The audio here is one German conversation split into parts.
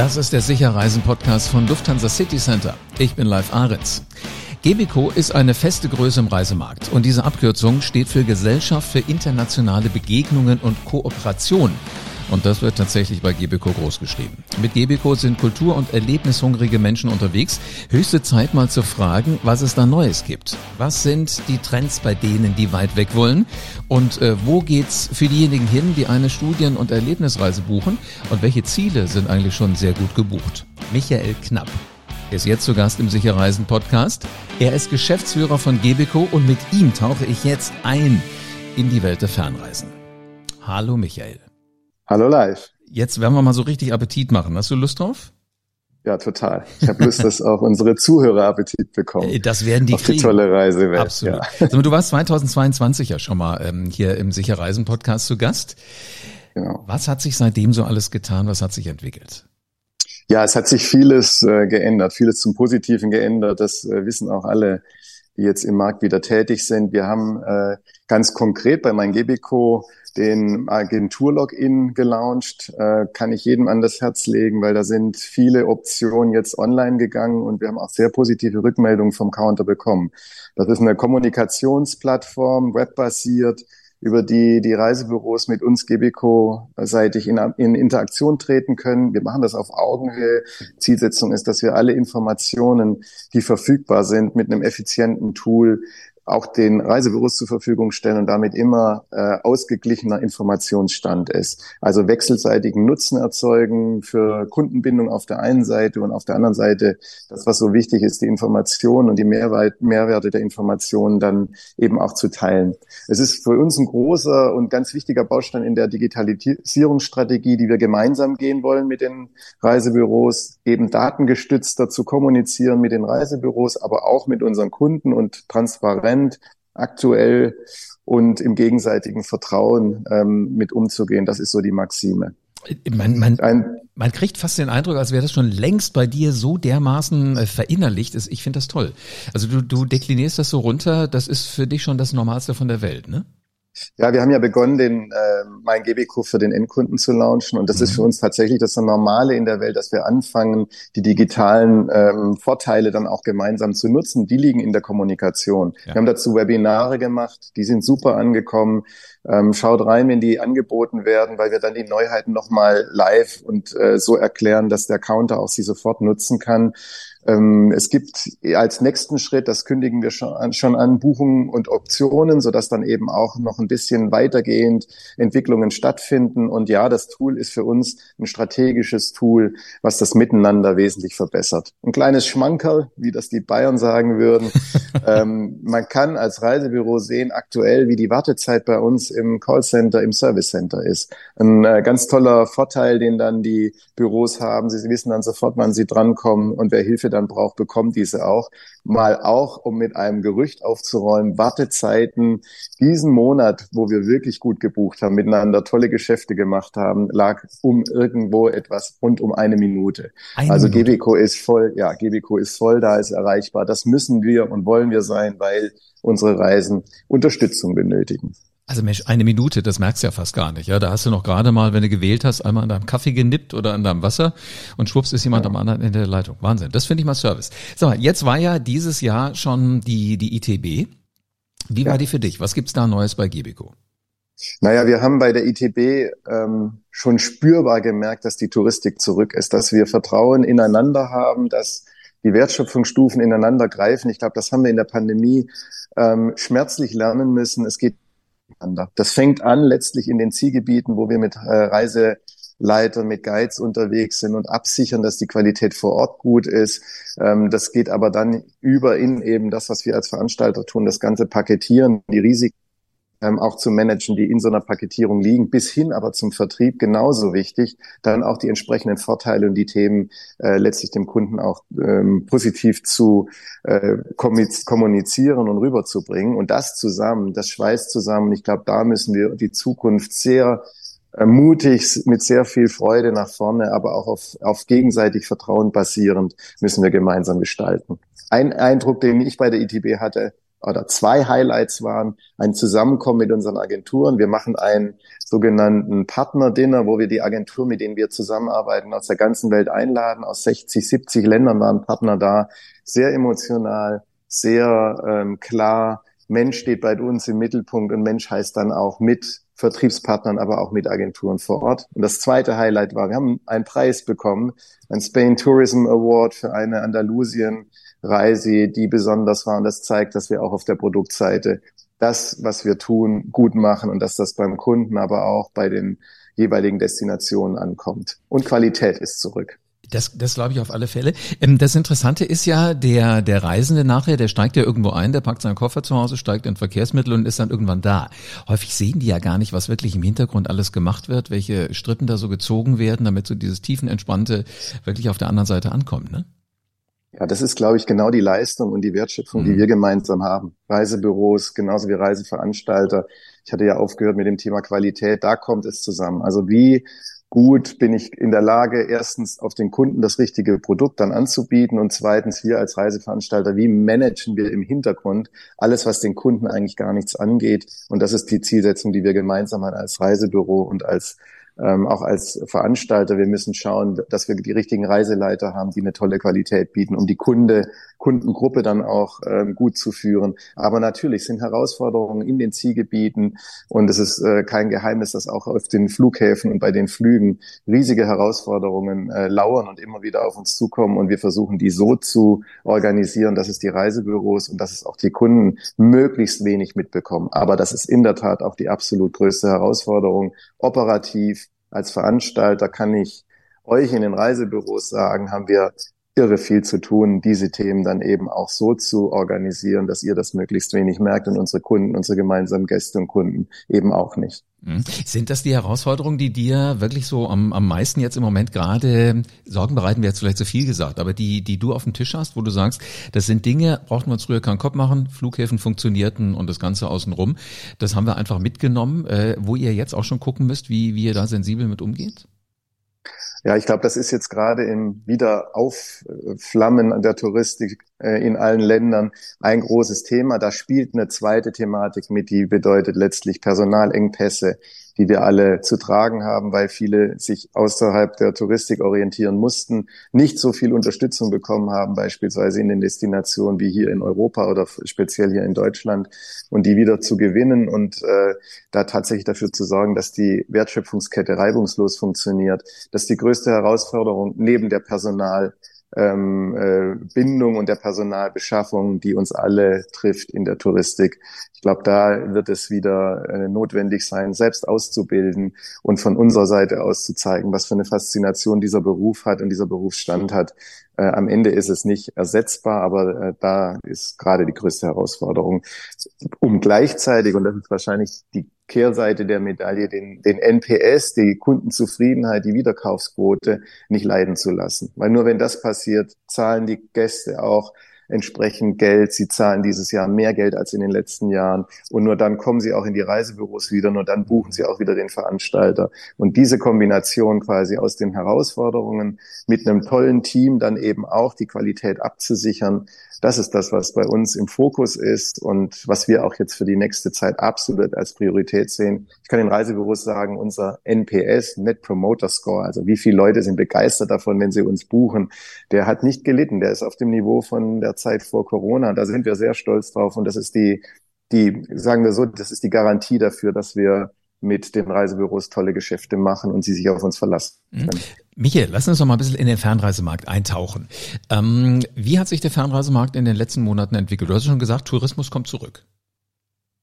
Das ist der Sicherreisen-Podcast von Lufthansa City Center. Ich bin Live Aritz. Gebico ist eine feste Größe im Reisemarkt und diese Abkürzung steht für Gesellschaft für internationale Begegnungen und Kooperation. Und das wird tatsächlich bei Gebico groß geschrieben. Mit Gebico sind kultur- und erlebnishungrige Menschen unterwegs. Höchste Zeit mal zu fragen, was es da Neues gibt. Was sind die Trends bei denen, die weit weg wollen? Und äh, wo geht's für diejenigen hin, die eine Studien- und Erlebnisreise buchen? Und welche Ziele sind eigentlich schon sehr gut gebucht? Michael Knapp ist jetzt zu Gast im Sicherreisen Podcast. Er ist Geschäftsführer von Gebico und mit ihm tauche ich jetzt ein in die Welt der Fernreisen. Hallo Michael. Hallo live. Jetzt werden wir mal so richtig Appetit machen. Hast du Lust drauf? Ja, total. Ich habe Lust, dass auch unsere Zuhörer Appetit bekommen. Das werden die auf kriegen. die tolle Reisewelt. Absolut. Ja. du warst 2022 ja schon mal ähm, hier im Sicherreisen Podcast zu Gast. Genau. Was hat sich seitdem so alles getan? Was hat sich entwickelt? Ja, es hat sich vieles äh, geändert, vieles zum Positiven geändert. Das äh, wissen auch alle, die jetzt im Markt wieder tätig sind. Wir haben äh, ganz konkret bei meinem Gebico den Agentur-Login gelauncht. Äh, kann ich jedem an das Herz legen, weil da sind viele Optionen jetzt online gegangen und wir haben auch sehr positive Rückmeldungen vom Counter bekommen. Das ist eine Kommunikationsplattform, webbasiert, über die die Reisebüros mit uns Gebico-seitig in, in Interaktion treten können. Wir machen das auf Augenhöhe. Zielsetzung ist, dass wir alle Informationen, die verfügbar sind, mit einem effizienten Tool auch den Reisebüros zur Verfügung stellen und damit immer äh, ausgeglichener Informationsstand ist. Also wechselseitigen Nutzen erzeugen für Kundenbindung auf der einen Seite und auf der anderen Seite das, was so wichtig ist, die Informationen und die Mehrwert, Mehrwerte der Informationen dann eben auch zu teilen. Es ist für uns ein großer und ganz wichtiger Baustein in der Digitalisierungsstrategie, die wir gemeinsam gehen wollen mit den Reisebüros, eben datengestützter zu kommunizieren mit den Reisebüros, aber auch mit unseren Kunden und transparent Moment aktuell und im gegenseitigen Vertrauen ähm, mit umzugehen. Das ist so die Maxime. Man, man, Ein, man kriegt fast den Eindruck, als wäre das schon längst bei dir so dermaßen äh, verinnerlicht. Ist. Ich finde das toll. Also du, du deklinierst das so runter, das ist für dich schon das Normalste von der Welt, ne? Ja, wir haben ja begonnen, den äh, mein GBQ für den Endkunden zu launchen und das mhm. ist für uns tatsächlich das Normale in der Welt, dass wir anfangen, die digitalen ähm, Vorteile dann auch gemeinsam zu nutzen. Die liegen in der Kommunikation. Ja. Wir haben dazu Webinare gemacht, die sind super angekommen. Ähm, schaut rein, wenn die angeboten werden, weil wir dann die Neuheiten nochmal live und äh, so erklären, dass der Counter auch sie sofort nutzen kann. Ähm, es gibt als nächsten Schritt, das kündigen wir schon an, schon an, Buchungen und Optionen, sodass dann eben auch noch ein bisschen weitergehend Entwicklungen stattfinden. Und ja, das Tool ist für uns ein strategisches Tool, was das Miteinander wesentlich verbessert. Ein kleines Schmankerl, wie das die Bayern sagen würden. ähm, man kann als Reisebüro sehen aktuell, wie die Wartezeit bei uns im Callcenter, im Service Center ist. Ein äh, ganz toller Vorteil, den dann die Büros haben. Sie wissen dann sofort, wann sie drankommen und wer Hilfe dann braucht, bekommt diese auch. Mal auch, um mit einem Gerücht aufzuräumen, Wartezeiten diesen Monat, wo wir wirklich gut gebucht haben, miteinander tolle Geschäfte gemacht haben, lag um irgendwo etwas rund um eine Minute. Eine also Minute. GBCO ist voll, ja, GBCO ist voll, da ist erreichbar. Das müssen wir und wollen wir sein, weil unsere Reisen Unterstützung benötigen. Also Mensch, eine Minute, das merkst du ja fast gar nicht. Ja, da hast du noch gerade mal, wenn du gewählt hast, einmal an deinem Kaffee genippt oder an deinem Wasser und schwupps ist jemand ja. am anderen Ende der Leitung. Wahnsinn. Das finde ich mal Service. So, jetzt war ja dieses Jahr schon die die ITB. Wie ja. war die für dich? Was gibt's da Neues bei Gibico? Naja, wir haben bei der ITB ähm, schon spürbar gemerkt, dass die Touristik zurück ist, dass wir Vertrauen ineinander haben, dass die Wertschöpfungsstufen ineinander greifen. Ich glaube, das haben wir in der Pandemie ähm, schmerzlich lernen müssen. Es geht das fängt an letztlich in den Zielgebieten, wo wir mit äh, Reiseleitern, mit Guides unterwegs sind und absichern, dass die Qualität vor Ort gut ist. Ähm, das geht aber dann über in eben das, was wir als Veranstalter tun, das ganze Paketieren, die Risiken ähm, auch zu managen, die in so einer Paketierung liegen, bis hin aber zum Vertrieb genauso wichtig, dann auch die entsprechenden Vorteile und die Themen äh, letztlich dem Kunden auch ähm, positiv zu äh, kommunizieren und rüberzubringen. Und das zusammen, das schweißt zusammen. Ich glaube, da müssen wir die Zukunft sehr äh, mutig, mit sehr viel Freude nach vorne, aber auch auf, auf gegenseitig Vertrauen basierend müssen wir gemeinsam gestalten. Ein Eindruck, den ich bei der ITB hatte, oder zwei Highlights waren ein Zusammenkommen mit unseren Agenturen. Wir machen einen sogenannten Partner-Dinner, wo wir die Agentur, mit denen wir zusammenarbeiten, aus der ganzen Welt einladen. Aus 60, 70 Ländern waren Partner da. Sehr emotional, sehr ähm, klar. Mensch steht bei uns im Mittelpunkt und Mensch heißt dann auch mit Vertriebspartnern, aber auch mit Agenturen vor Ort. Und das zweite Highlight war, wir haben einen Preis bekommen, ein Spain Tourism Award für eine Andalusien-Reise, die besonders war. Und das zeigt, dass wir auch auf der Produktseite das, was wir tun, gut machen und dass das beim Kunden, aber auch bei den jeweiligen Destinationen ankommt. Und Qualität ist zurück. Das, das glaube ich auf alle Fälle. Ähm, das Interessante ist ja, der, der Reisende nachher, der steigt ja irgendwo ein, der packt seinen Koffer zu Hause, steigt in Verkehrsmittel und ist dann irgendwann da. Häufig sehen die ja gar nicht, was wirklich im Hintergrund alles gemacht wird, welche Strippen da so gezogen werden, damit so dieses tiefenentspannte wirklich auf der anderen Seite ankommt, ne? Ja, das ist, glaube ich, genau die Leistung und die Wertschöpfung, mhm. die wir gemeinsam haben. Reisebüros, genauso wie Reiseveranstalter. Ich hatte ja aufgehört mit dem Thema Qualität. Da kommt es zusammen. Also wie gut bin ich in der Lage, erstens auf den Kunden das richtige Produkt dann anzubieten und zweitens wir als Reiseveranstalter, wie managen wir im Hintergrund alles, was den Kunden eigentlich gar nichts angeht. Und das ist die Zielsetzung, die wir gemeinsam haben als Reisebüro und als ähm, auch als Veranstalter, wir müssen schauen, dass wir die richtigen Reiseleiter haben, die eine tolle Qualität bieten, um die Kunde, Kundengruppe dann auch ähm, gut zu führen. Aber natürlich sind Herausforderungen in den Zielgebieten und es ist äh, kein Geheimnis, dass auch auf den Flughäfen und bei den Flügen riesige Herausforderungen äh, lauern und immer wieder auf uns zukommen und wir versuchen, die so zu organisieren, dass es die Reisebüros und dass es auch die Kunden möglichst wenig mitbekommen. Aber das ist in der Tat auch die absolut größte Herausforderung, operativ als Veranstalter kann ich euch in den Reisebüros sagen, haben wir irre viel zu tun, diese Themen dann eben auch so zu organisieren, dass ihr das möglichst wenig merkt und unsere Kunden, unsere gemeinsamen Gäste und Kunden eben auch nicht. Mhm. Sind das die Herausforderungen, die dir wirklich so am, am meisten jetzt im Moment gerade Sorgen bereiten, wäre jetzt vielleicht zu viel gesagt, aber die, die du auf dem Tisch hast, wo du sagst, das sind Dinge, brauchten wir uns früher keinen Kopf machen, Flughäfen funktionierten und das Ganze außenrum. Das haben wir einfach mitgenommen, äh, wo ihr jetzt auch schon gucken müsst, wie, wie ihr da sensibel mit umgeht? Ja, ich glaube, das ist jetzt gerade im Wiederaufflammen der Touristik äh, in allen Ländern ein großes Thema. Da spielt eine zweite Thematik mit, die bedeutet letztlich Personalengpässe, die wir alle zu tragen haben, weil viele sich außerhalb der Touristik orientieren mussten, nicht so viel Unterstützung bekommen haben, beispielsweise in den Destinationen wie hier in Europa oder speziell hier in Deutschland, und die wieder zu gewinnen und äh, da tatsächlich dafür zu sorgen, dass die Wertschöpfungskette reibungslos funktioniert. Das ist die größte Herausforderung neben der Personal ähm, äh, Bindung und der Personalbeschaffung, die uns alle trifft in der Touristik. Ich glaube, da wird es wieder äh, notwendig sein, selbst auszubilden und von unserer Seite aus zu zeigen, was für eine Faszination dieser Beruf hat und dieser Berufsstand hat. Äh, am Ende ist es nicht ersetzbar, aber äh, da ist gerade die größte Herausforderung, um gleichzeitig, und das ist wahrscheinlich die Kehrseite der Medaille, den, den NPS, die Kundenzufriedenheit, die Wiederkaufsquote nicht leiden zu lassen. Weil nur wenn das passiert, zahlen die Gäste auch entsprechend Geld. Sie zahlen dieses Jahr mehr Geld als in den letzten Jahren. Und nur dann kommen sie auch in die Reisebüros wieder, nur dann buchen sie auch wieder den Veranstalter. Und diese Kombination quasi aus den Herausforderungen mit einem tollen Team dann eben auch die Qualität abzusichern, das ist das, was bei uns im Fokus ist und was wir auch jetzt für die nächste Zeit absolut als Priorität sehen. Ich kann den Reisebüros sagen, unser NPS, Net Promoter Score, also wie viele Leute sind begeistert davon, wenn sie uns buchen, der hat nicht gelitten. Der ist auf dem Niveau von der Zeit vor Corona. Da sind wir sehr stolz drauf und das ist die, die, sagen wir so, das ist die Garantie dafür, dass wir mit den Reisebüros tolle Geschäfte machen und sie sich auf uns verlassen mhm. Michael, lass uns doch mal ein bisschen in den Fernreisemarkt eintauchen. Ähm, wie hat sich der Fernreisemarkt in den letzten Monaten entwickelt? Du hast schon gesagt, Tourismus kommt zurück.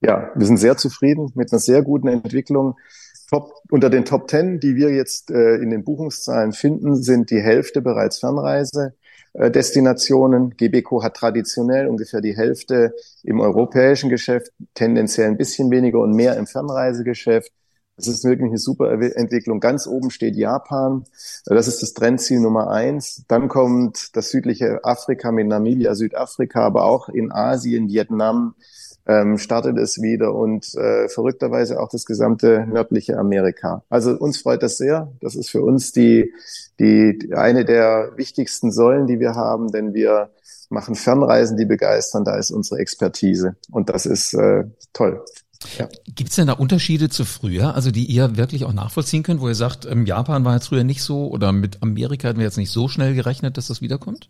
Ja, wir sind sehr zufrieden mit einer sehr guten Entwicklung. Top, unter den Top Ten, die wir jetzt äh, in den Buchungszahlen finden, sind die Hälfte bereits Fernreise. Äh, Destinationen. Gebeco hat traditionell ungefähr die Hälfte im europäischen Geschäft, tendenziell ein bisschen weniger und mehr im Fernreisegeschäft. Das ist wirklich eine super Entwicklung. Ganz oben steht Japan. Das ist das Trendziel Nummer eins. Dann kommt das südliche Afrika mit Namibia, Südafrika, aber auch in Asien, Vietnam, ähm, startet es wieder und äh, verrückterweise auch das gesamte nördliche Amerika. Also uns freut das sehr. Das ist für uns die, die eine der wichtigsten Säulen, die wir haben, denn wir machen Fernreisen, die begeistern, da ist unsere Expertise und das ist äh, toll. Ja. Gibt es denn da Unterschiede zu früher, also die ihr wirklich auch nachvollziehen könnt, wo ihr sagt, ähm, Japan war jetzt früher nicht so oder mit Amerika hatten wir jetzt nicht so schnell gerechnet, dass das wiederkommt?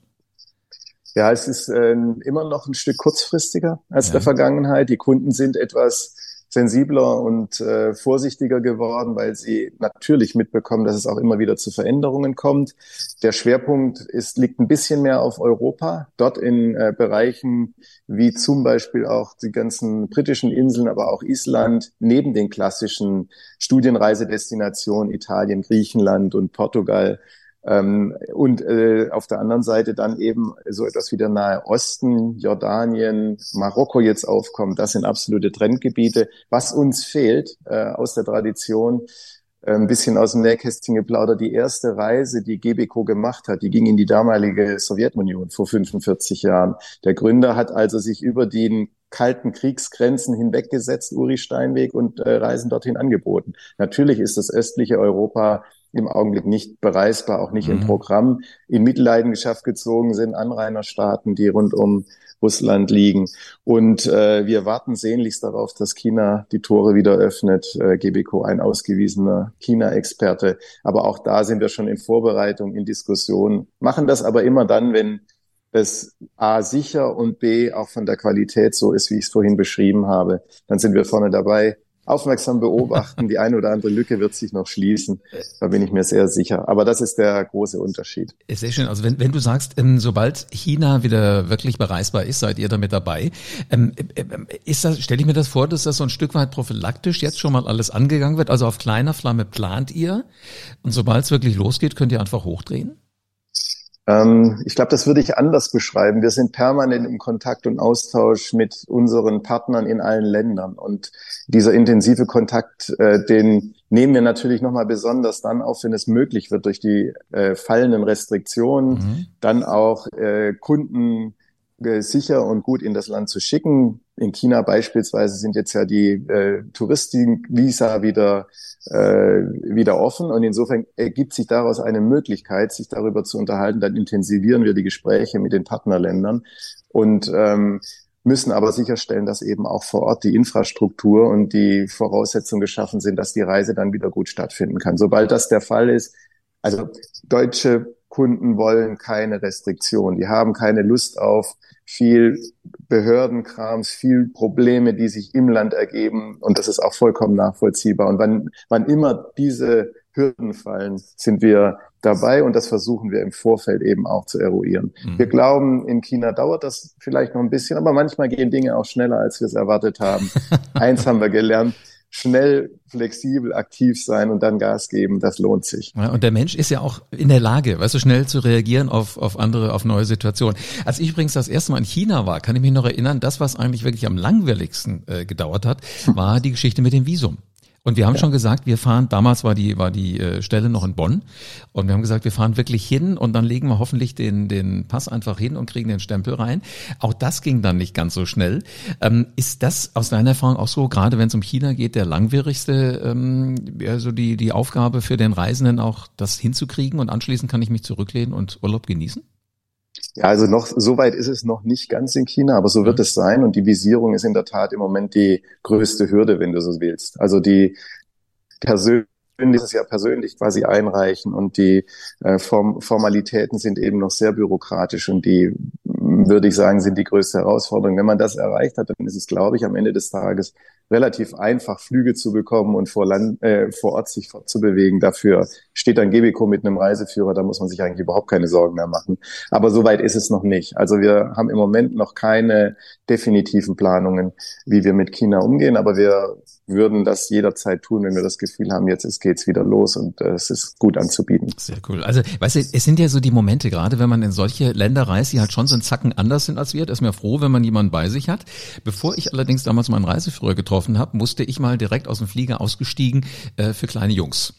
Ja, es ist äh, immer noch ein Stück kurzfristiger als ja. der Vergangenheit. Die Kunden sind etwas sensibler und äh, vorsichtiger geworden, weil sie natürlich mitbekommen, dass es auch immer wieder zu Veränderungen kommt. Der Schwerpunkt ist, liegt ein bisschen mehr auf Europa, dort in äh, Bereichen wie zum Beispiel auch die ganzen britischen Inseln, aber auch Island, neben den klassischen Studienreisedestinationen Italien, Griechenland und Portugal ähm, und äh, auf der anderen Seite dann eben so etwas wie der Nahe Osten, Jordanien, Marokko jetzt aufkommt. Das sind absolute Trendgebiete. Was uns fehlt äh, aus der Tradition, äh, ein bisschen aus dem Nähkästchen geplaudert, die erste Reise, die GBCO gemacht hat, die ging in die damalige Sowjetunion vor 45 Jahren. Der Gründer hat also sich über den kalten Kriegsgrenzen hinweggesetzt, Uri Steinweg, und äh, Reisen dorthin angeboten. Natürlich ist das östliche Europa im Augenblick nicht bereisbar, auch nicht mhm. im Programm, in Mitleidenschaft gezogen sind Anrainerstaaten, die rund um Russland liegen. Und äh, wir warten sehnlichst darauf, dass China die Tore wieder öffnet. Äh, GBCO ein ausgewiesener China-Experte. Aber auch da sind wir schon in Vorbereitung, in Diskussion, machen das aber immer dann, wenn es A sicher und B auch von der Qualität so ist, wie ich es vorhin beschrieben habe. Dann sind wir vorne dabei aufmerksam beobachten. Die eine oder andere Lücke wird sich noch schließen. Da bin ich mir sehr sicher. Aber das ist der große Unterschied. Sehr schön. Also wenn, wenn du sagst, ähm, sobald China wieder wirklich bereisbar ist, seid ihr damit dabei. Ähm, äh, ist das, stelle ich mir das vor, dass das so ein Stück weit prophylaktisch jetzt schon mal alles angegangen wird? Also auf kleiner Flamme plant ihr und sobald es wirklich losgeht, könnt ihr einfach hochdrehen? Ähm, ich glaube, das würde ich anders beschreiben. Wir sind permanent im Kontakt und Austausch mit unseren Partnern in allen Ländern. Und dieser intensive Kontakt, äh, den nehmen wir natürlich nochmal besonders dann auf, wenn es möglich wird, durch die äh, fallenden Restriktionen, mhm. dann auch äh, Kunden äh, sicher und gut in das Land zu schicken. In China beispielsweise sind jetzt ja die äh, Touristenvisa wieder äh, wieder offen und insofern ergibt sich daraus eine Möglichkeit, sich darüber zu unterhalten. Dann intensivieren wir die Gespräche mit den Partnerländern und ähm, müssen aber sicherstellen, dass eben auch vor Ort die Infrastruktur und die Voraussetzungen geschaffen sind, dass die Reise dann wieder gut stattfinden kann. Sobald das der Fall ist, also deutsche Kunden wollen keine Restriktion. Die haben keine Lust auf viel Behördenkrams, viel Probleme, die sich im Land ergeben. Und das ist auch vollkommen nachvollziehbar. Und wann, wann immer diese Hürden fallen, sind wir dabei und das versuchen wir im Vorfeld eben auch zu eruieren. Mhm. Wir glauben, in China dauert das vielleicht noch ein bisschen, aber manchmal gehen Dinge auch schneller, als wir es erwartet haben. Eins haben wir gelernt, schnell, flexibel, aktiv sein und dann Gas geben, das lohnt sich. Ja, und der Mensch ist ja auch in der Lage, weißt du, schnell zu reagieren auf, auf andere, auf neue Situationen. Als ich übrigens das erste Mal in China war, kann ich mich noch erinnern, das, was eigentlich wirklich am langwierigsten äh, gedauert hat, war die Geschichte mit dem Visum. Und wir haben ja. schon gesagt, wir fahren, damals war die, war die äh, Stelle noch in Bonn und wir haben gesagt, wir fahren wirklich hin und dann legen wir hoffentlich den, den Pass einfach hin und kriegen den Stempel rein. Auch das ging dann nicht ganz so schnell. Ähm, ist das aus deiner Erfahrung auch so, gerade wenn es um China geht, der langwierigste, ähm, also die, die Aufgabe für den Reisenden auch, das hinzukriegen und anschließend kann ich mich zurücklehnen und Urlaub genießen? Ja, also noch so weit ist es noch nicht ganz in China, aber so wird es sein. Und die Visierung ist in der Tat im Moment die größte Hürde, wenn du so willst. Also die persönliche dieses Jahr persönlich quasi einreichen und die äh, Form Formalitäten sind eben noch sehr bürokratisch und die, würde ich sagen, sind die größte Herausforderung. Wenn man das erreicht hat, dann ist es, glaube ich, am Ende des Tages relativ einfach, Flüge zu bekommen und vor, Land, äh, vor Ort sich fortzubewegen. Dafür steht ein Gebico mit einem Reiseführer, da muss man sich eigentlich überhaupt keine Sorgen mehr machen. Aber so weit ist es noch nicht. Also wir haben im Moment noch keine definitiven Planungen, wie wir mit China umgehen, aber wir würden das jederzeit tun, wenn wir das Gefühl haben, jetzt ist, geht's wieder los und äh, es ist gut anzubieten. Sehr cool. Also, weißt du, es sind ja so die Momente, gerade wenn man in solche Länder reist, die halt schon so einen Zacken anders sind als wir, da ist mir froh, wenn man jemanden bei sich hat. Bevor ich allerdings damals meinen Reiseführer getroffen habe, musste ich mal direkt aus dem Flieger ausgestiegen äh, für kleine Jungs.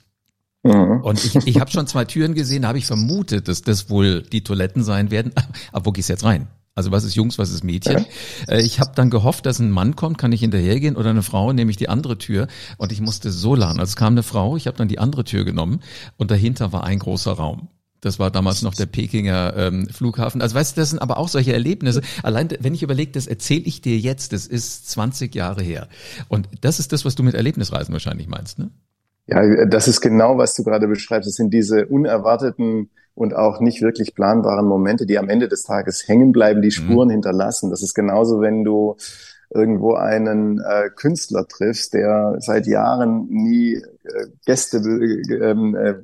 Mhm. Und ich, ich habe schon zwei Türen gesehen, da habe ich vermutet, dass das wohl die Toiletten sein werden. Aber wo gehst du jetzt rein? Also was ist Jungs, was ist Mädchen? Äh, ich habe dann gehofft, dass ein Mann kommt, kann ich hinterhergehen oder eine Frau, nehme ich die andere Tür und ich musste so lernen. Also es kam eine Frau, ich habe dann die andere Tür genommen und dahinter war ein großer Raum. Das war damals noch der Pekinger ähm, Flughafen. Also weißt du, das sind aber auch solche Erlebnisse. Allein, wenn ich überlege, das erzähle ich dir jetzt, das ist 20 Jahre her. Und das ist das, was du mit Erlebnisreisen wahrscheinlich meinst, ne? Ja, das ist genau, was du gerade beschreibst. Das sind diese unerwarteten und auch nicht wirklich planbaren Momente, die am Ende des Tages hängen bleiben, die mhm. Spuren mhm. hinterlassen. Das ist genauso, wenn du irgendwo einen äh, Künstler triffst, der seit Jahren nie äh, Gäste ähm, äh,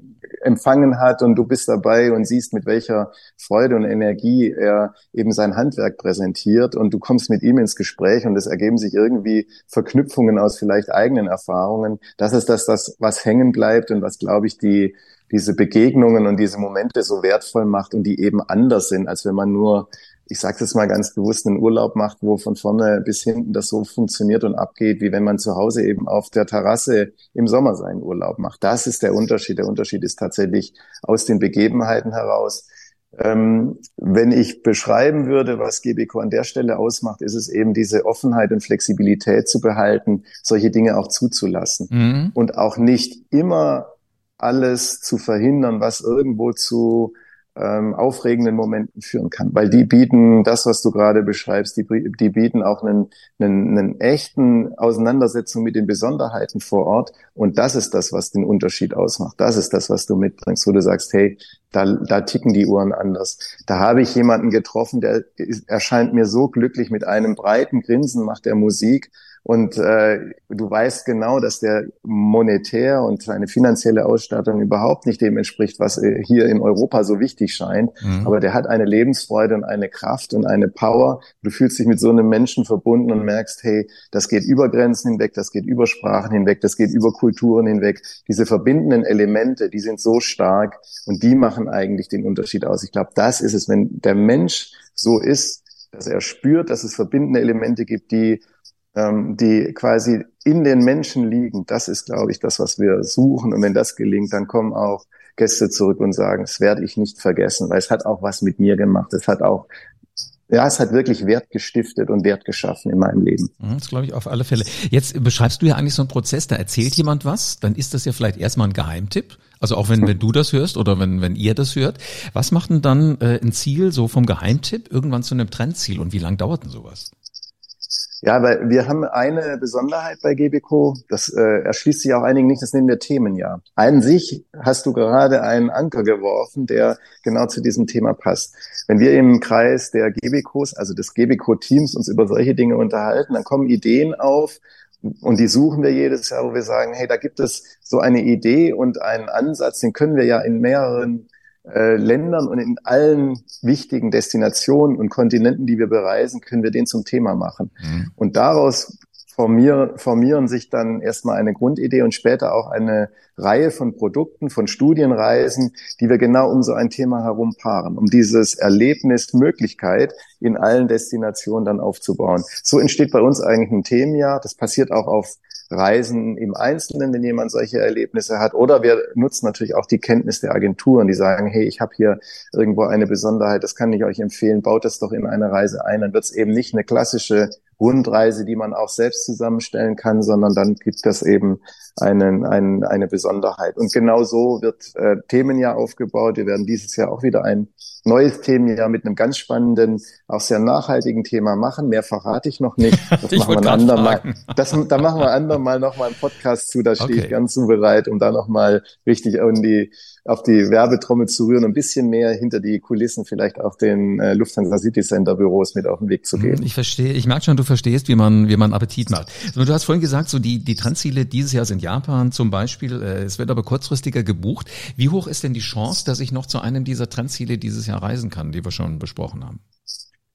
empfangen hat und du bist dabei und siehst, mit welcher Freude und Energie er eben sein Handwerk präsentiert und du kommst mit ihm ins Gespräch und es ergeben sich irgendwie Verknüpfungen aus vielleicht eigenen Erfahrungen. Das ist das, das was hängen bleibt und was, glaube ich, die diese Begegnungen und diese Momente so wertvoll macht und die eben anders sind, als wenn man nur ich sage das mal ganz bewusst, einen Urlaub macht, wo von vorne bis hinten das so funktioniert und abgeht, wie wenn man zu Hause eben auf der Terrasse im Sommer seinen Urlaub macht. Das ist der Unterschied. Der Unterschied ist tatsächlich aus den Begebenheiten heraus. Ähm, wenn ich beschreiben würde, was GBQ an der Stelle ausmacht, ist es eben diese Offenheit und Flexibilität zu behalten, solche Dinge auch zuzulassen mhm. und auch nicht immer alles zu verhindern, was irgendwo zu ähm, aufregenden Momenten führen kann, weil die bieten das, was du gerade beschreibst, die, die bieten auch einen, einen, einen echten Auseinandersetzung mit den Besonderheiten vor Ort und das ist das, was den Unterschied ausmacht. Das ist das, was du mitbringst, wo du sagst, hey, da, da ticken die Uhren anders. Da habe ich jemanden getroffen, der erscheint mir so glücklich mit einem breiten Grinsen, macht er Musik und äh, du weißt genau, dass der monetär und seine finanzielle Ausstattung überhaupt nicht dem entspricht, was äh, hier in Europa so wichtig scheint. Mhm. Aber der hat eine Lebensfreude und eine Kraft und eine Power. Du fühlst dich mit so einem Menschen verbunden und merkst, hey, das geht über Grenzen hinweg, das geht über Sprachen hinweg, das geht über Kulturen hinweg. Diese verbindenden Elemente, die sind so stark und die machen eigentlich den Unterschied aus. Ich glaube, das ist es, wenn der Mensch so ist, dass er spürt, dass es verbindende Elemente gibt, die ähm, die quasi in den Menschen liegen, das ist, glaube ich, das, was wir suchen. Und wenn das gelingt, dann kommen auch Gäste zurück und sagen, das werde ich nicht vergessen, weil es hat auch was mit mir gemacht. Es hat auch ja, es hat wirklich Wert gestiftet und Wert geschaffen in meinem Leben. Mhm, das glaube ich auf alle Fälle. Jetzt beschreibst du ja eigentlich so einen Prozess, da erzählt jemand was, dann ist das ja vielleicht erstmal ein Geheimtipp. Also auch wenn, wenn du das hörst oder wenn, wenn ihr das hört. Was macht denn dann äh, ein Ziel so vom Geheimtipp irgendwann zu einem Trendziel und wie lang dauert denn sowas? Ja, weil wir haben eine Besonderheit bei GBCO, das äh, erschließt sich auch einigen nicht, das nennen wir Themenjahr. An sich hast du gerade einen Anker geworfen, der genau zu diesem Thema passt. Wenn wir im Kreis der GBCOs, also des GBCO-Teams, uns über solche Dinge unterhalten, dann kommen Ideen auf, und die suchen wir jedes Jahr, wo wir sagen, hey, da gibt es so eine Idee und einen Ansatz, den können wir ja in mehreren äh, Ländern und in allen wichtigen Destinationen und Kontinenten, die wir bereisen, können wir den zum Thema machen. Mhm. Und daraus formieren, formieren sich dann erstmal eine Grundidee und später auch eine Reihe von Produkten, von Studienreisen, die wir genau um so ein Thema herum paaren, um dieses Erlebnis Möglichkeit in allen Destinationen dann aufzubauen. So entsteht bei uns eigentlich ein Themenjahr. Das passiert auch auf Reisen im Einzelnen, wenn jemand solche Erlebnisse hat. Oder wir nutzen natürlich auch die Kenntnis der Agenturen, die sagen, hey, ich habe hier irgendwo eine Besonderheit, das kann ich euch empfehlen, baut das doch in eine Reise ein. Dann wird es eben nicht eine klassische Rundreise, die man auch selbst zusammenstellen kann, sondern dann gibt es eben einen, einen, eine Besonderheit. Und genau so wird äh, Themenjahr aufgebaut. Wir werden dieses Jahr auch wieder ein neues Themenjahr mit einem ganz spannenden, auch sehr nachhaltigen Thema machen. Mehr verrate ich noch nicht. Das machen wir ein andermal. Das, da machen wir andermal noch mal einen Podcast zu. Da stehe okay. ich ganz so bereit, um da noch mal richtig in die auf die Werbetrommel zu rühren, ein bisschen mehr hinter die Kulissen vielleicht auch den äh, Lufthansa City Center Büros mit auf den Weg zu gehen. Ich verstehe, ich merke schon, du verstehst, wie man, wie man Appetit macht. Du hast vorhin gesagt, so die, die Transziele dieses Jahr sind Japan zum Beispiel. Äh, es wird aber kurzfristiger gebucht. Wie hoch ist denn die Chance, dass ich noch zu einem dieser Transziele dieses Jahr reisen kann, die wir schon besprochen haben?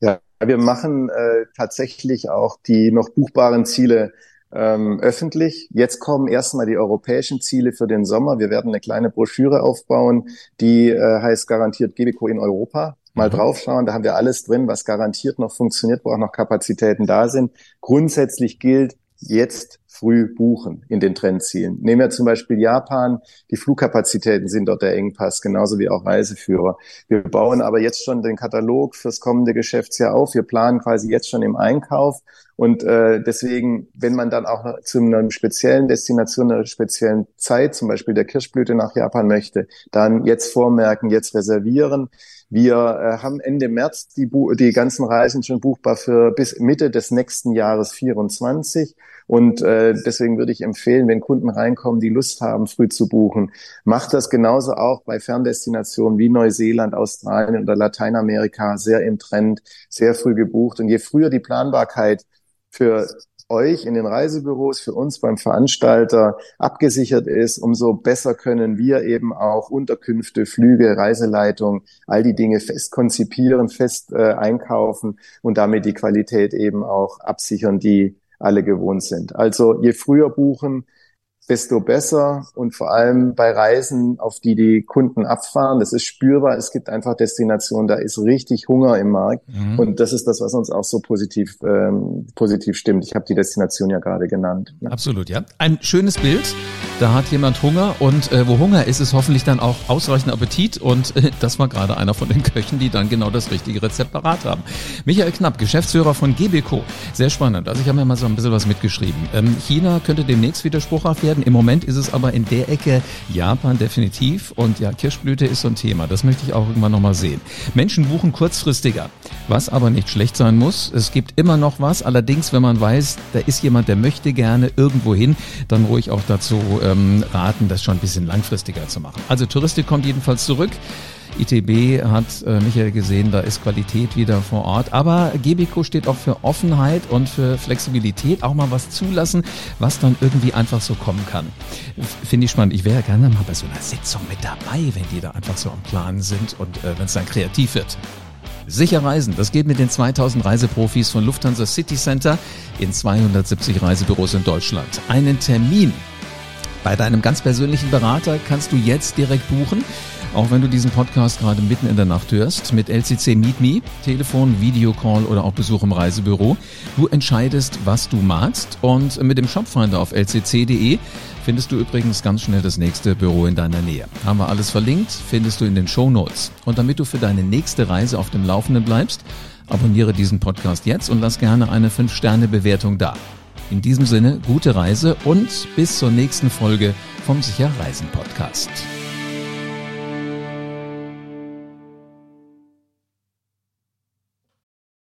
Ja, wir machen äh, tatsächlich auch die noch buchbaren Ziele ähm, öffentlich. Jetzt kommen erstmal die europäischen Ziele für den Sommer. Wir werden eine kleine Broschüre aufbauen, die äh, heißt garantiert Gebico in Europa. Mal mhm. draufschauen, da haben wir alles drin, was garantiert noch funktioniert, wo auch noch Kapazitäten da sind. Grundsätzlich gilt, jetzt früh buchen in den Trendzielen. Nehmen wir zum Beispiel Japan. Die Flugkapazitäten sind dort der Engpass, genauso wie auch Reiseführer. Wir bauen aber jetzt schon den Katalog fürs kommende Geschäftsjahr auf. Wir planen quasi jetzt schon im Einkauf. Und äh, deswegen, wenn man dann auch zu einer speziellen Destination, einer speziellen Zeit, zum Beispiel der Kirschblüte nach Japan möchte, dann jetzt vormerken, jetzt reservieren. Wir äh, haben Ende März die, die ganzen Reisen schon buchbar für bis Mitte des nächsten Jahres 24. Und äh, deswegen würde ich empfehlen, wenn Kunden reinkommen, die Lust haben, früh zu buchen, macht das genauso auch bei Ferndestinationen wie Neuseeland, Australien oder Lateinamerika sehr im Trend, sehr früh gebucht. Und je früher die Planbarkeit für euch in den Reisebüros, für uns beim Veranstalter abgesichert ist, umso besser können wir eben auch Unterkünfte, Flüge, Reiseleitung, all die Dinge fest konzipieren, fest äh, einkaufen und damit die Qualität eben auch absichern, die alle gewohnt sind. Also je früher buchen, desto besser und vor allem bei Reisen, auf die die Kunden abfahren, das ist spürbar. Es gibt einfach Destinationen, da ist richtig Hunger im Markt mhm. und das ist das, was uns auch so positiv ähm, positiv stimmt. Ich habe die Destination ja gerade genannt. Ne? Absolut, ja. Ein schönes Bild. Da hat jemand Hunger und äh, wo Hunger ist, ist hoffentlich dann auch ausreichend Appetit und äh, das war gerade einer von den Köchen, die dann genau das richtige Rezept parat haben. Michael Knapp, Geschäftsführer von GBCO. Sehr spannend. Also ich habe mir mal so ein bisschen was mitgeschrieben. Ähm, China könnte demnächst wieder spruchhaft werden. Im Moment ist es aber in der Ecke Japan definitiv und ja, Kirschblüte ist so ein Thema. Das möchte ich auch irgendwann nochmal sehen. Menschen buchen kurzfristiger, was aber nicht schlecht sein muss. Es gibt immer noch was. Allerdings, wenn man weiß, da ist jemand, der möchte gerne irgendwo hin, dann ruhig auch dazu ähm, raten, das schon ein bisschen langfristiger zu machen. Also Touristik kommt jedenfalls zurück. ITB hat äh, Michael gesehen, da ist Qualität wieder vor Ort. Aber GBICO steht auch für Offenheit und für Flexibilität, auch mal was zulassen, was dann irgendwie einfach so kommen kann. Finde ich spannend. Ich wäre gerne mal bei so einer Sitzung mit dabei, wenn die da einfach so am Plan sind und äh, wenn es dann kreativ wird. Sicher reisen, das geht mit den 2000 Reiseprofis von Lufthansa City Center in 270 Reisebüros in Deutschland. Einen Termin bei deinem ganz persönlichen Berater kannst du jetzt direkt buchen. Auch wenn du diesen Podcast gerade mitten in der Nacht hörst, mit LCC Meet Me, Telefon, Videocall oder auch Besuch im Reisebüro. Du entscheidest, was du magst und mit dem Shopfinder auf lcc.de findest du übrigens ganz schnell das nächste Büro in deiner Nähe. Haben wir alles verlinkt, findest du in den Show Notes. Und damit du für deine nächste Reise auf dem Laufenden bleibst, abonniere diesen Podcast jetzt und lass gerne eine 5-Sterne-Bewertung da. In diesem Sinne, gute Reise und bis zur nächsten Folge vom Sicher Reisen Podcast.